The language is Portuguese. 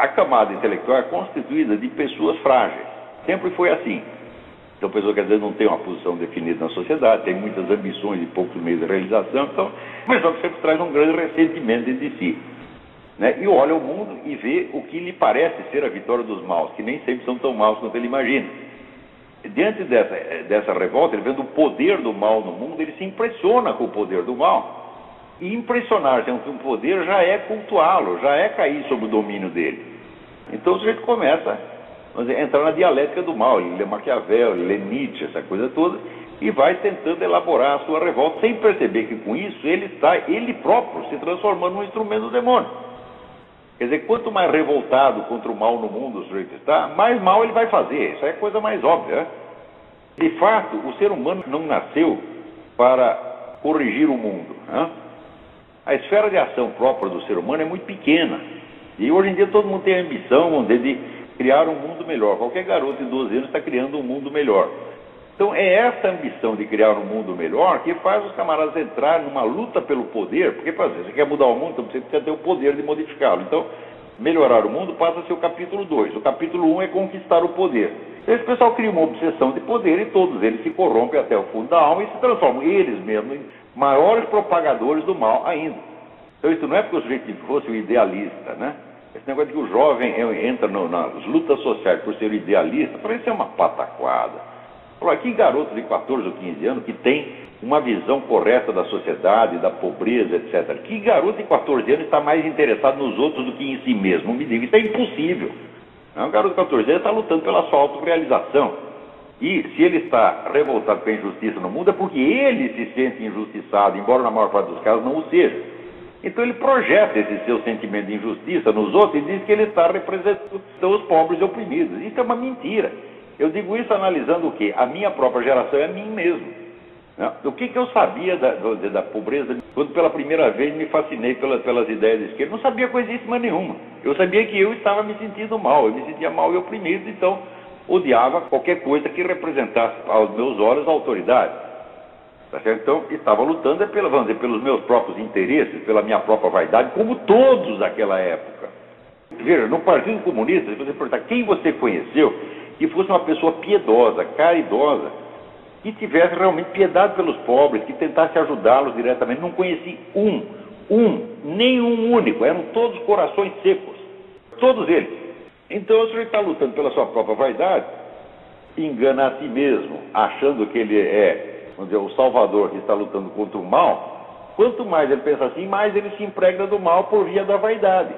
a camada intelectual é constituída de pessoas frágeis. Sempre foi assim. Então, pessoa que às vezes não tem uma posição definida na sociedade, tem muitas ambições e poucos meios de realização, então, pessoa que sempre traz um grande ressentimento de si. Né? E olha o mundo e vê o que lhe parece ser a vitória dos maus, que nem sempre são tão maus quanto ele imagina. Diante dessa, dessa revolta, ele vendo o poder do mal no mundo, ele se impressiona com o poder do mal. Impressionar-se com o poder já é cultuá-lo, já é cair sob o domínio dele. Então o sujeito começa dizer, entrar na dialética do mal. Ele lê Maquiavel, ele lê Nietzsche, essa coisa toda, e vai tentando elaborar a sua revolta, sem perceber que com isso ele está, ele próprio, se transformando num instrumento do demônio. Quer dizer, quanto mais revoltado contra o mal no mundo o sujeito está, mais mal ele vai fazer. Isso é a coisa mais óbvia. Né? De fato, o ser humano não nasceu para corrigir o mundo. Né? A esfera de ação própria do ser humano é muito pequena. E hoje em dia todo mundo tem a ambição de criar um mundo melhor. Qualquer garoto de 12 anos está criando um mundo melhor. Então é essa ambição de criar um mundo melhor que faz os camaradas entrar numa luta pelo poder, porque para você quer mudar o mundo, então você precisa ter o poder de modificá-lo. Então, melhorar o mundo passa a ser o capítulo 2. O capítulo 1 um é conquistar o poder. Então, esse pessoal cria uma obsessão de poder e todos eles se corrompem até o fundo da alma e se transformam eles mesmos maiores propagadores do mal ainda. Então isso não é porque o sujeito fosse um idealista, né? Esse negócio de que o jovem entra no, nas lutas sociais por ser idealista, para isso é uma pataquada. Falou, que garoto de 14 ou 15 anos que tem uma visão correta da sociedade, da pobreza, etc. Que garoto de 14 anos está mais interessado nos outros do que em si mesmo? Me diga, isso é impossível. Um garoto de 14 anos está lutando pela sua autorrealização. E se ele está revoltado com a injustiça no mundo, é porque ele se sente injustiçado, embora na maior parte dos casos não o seja. Então ele projeta esse seu sentimento de injustiça nos outros e diz que ele está representando os pobres e oprimidos. Isso é uma mentira. Eu digo isso analisando o quê? A minha própria geração é a mim mesmo. Né? O que, que eu sabia da, da, pobreza quando pela primeira vez me fascinei pelas, pelas ideias de esquerda? Não sabia coisíssima nenhuma. Eu sabia que eu estava me sentindo mal, eu me sentia mal e oprimido, então odiava qualquer coisa que representasse aos meus olhos a autoridade. Tá então, estava lutando é vamos dizer, pelos meus próprios interesses, pela minha própria vaidade, como todos daquela época. Veja, no Partido Comunista, se você perguntar quem você conheceu, que fosse uma pessoa piedosa, caridosa, que tivesse realmente piedade pelos pobres, que tentasse ajudá-los diretamente. Não conheci um, um, nenhum único, eram todos corações secos, todos eles. Então o senhor está lutando pela sua própria vaidade, engana a si mesmo, achando que ele é, vamos dizer, o salvador que está lutando contra o mal. Quanto mais ele pensa assim, mais ele se impregna do mal por via da vaidade.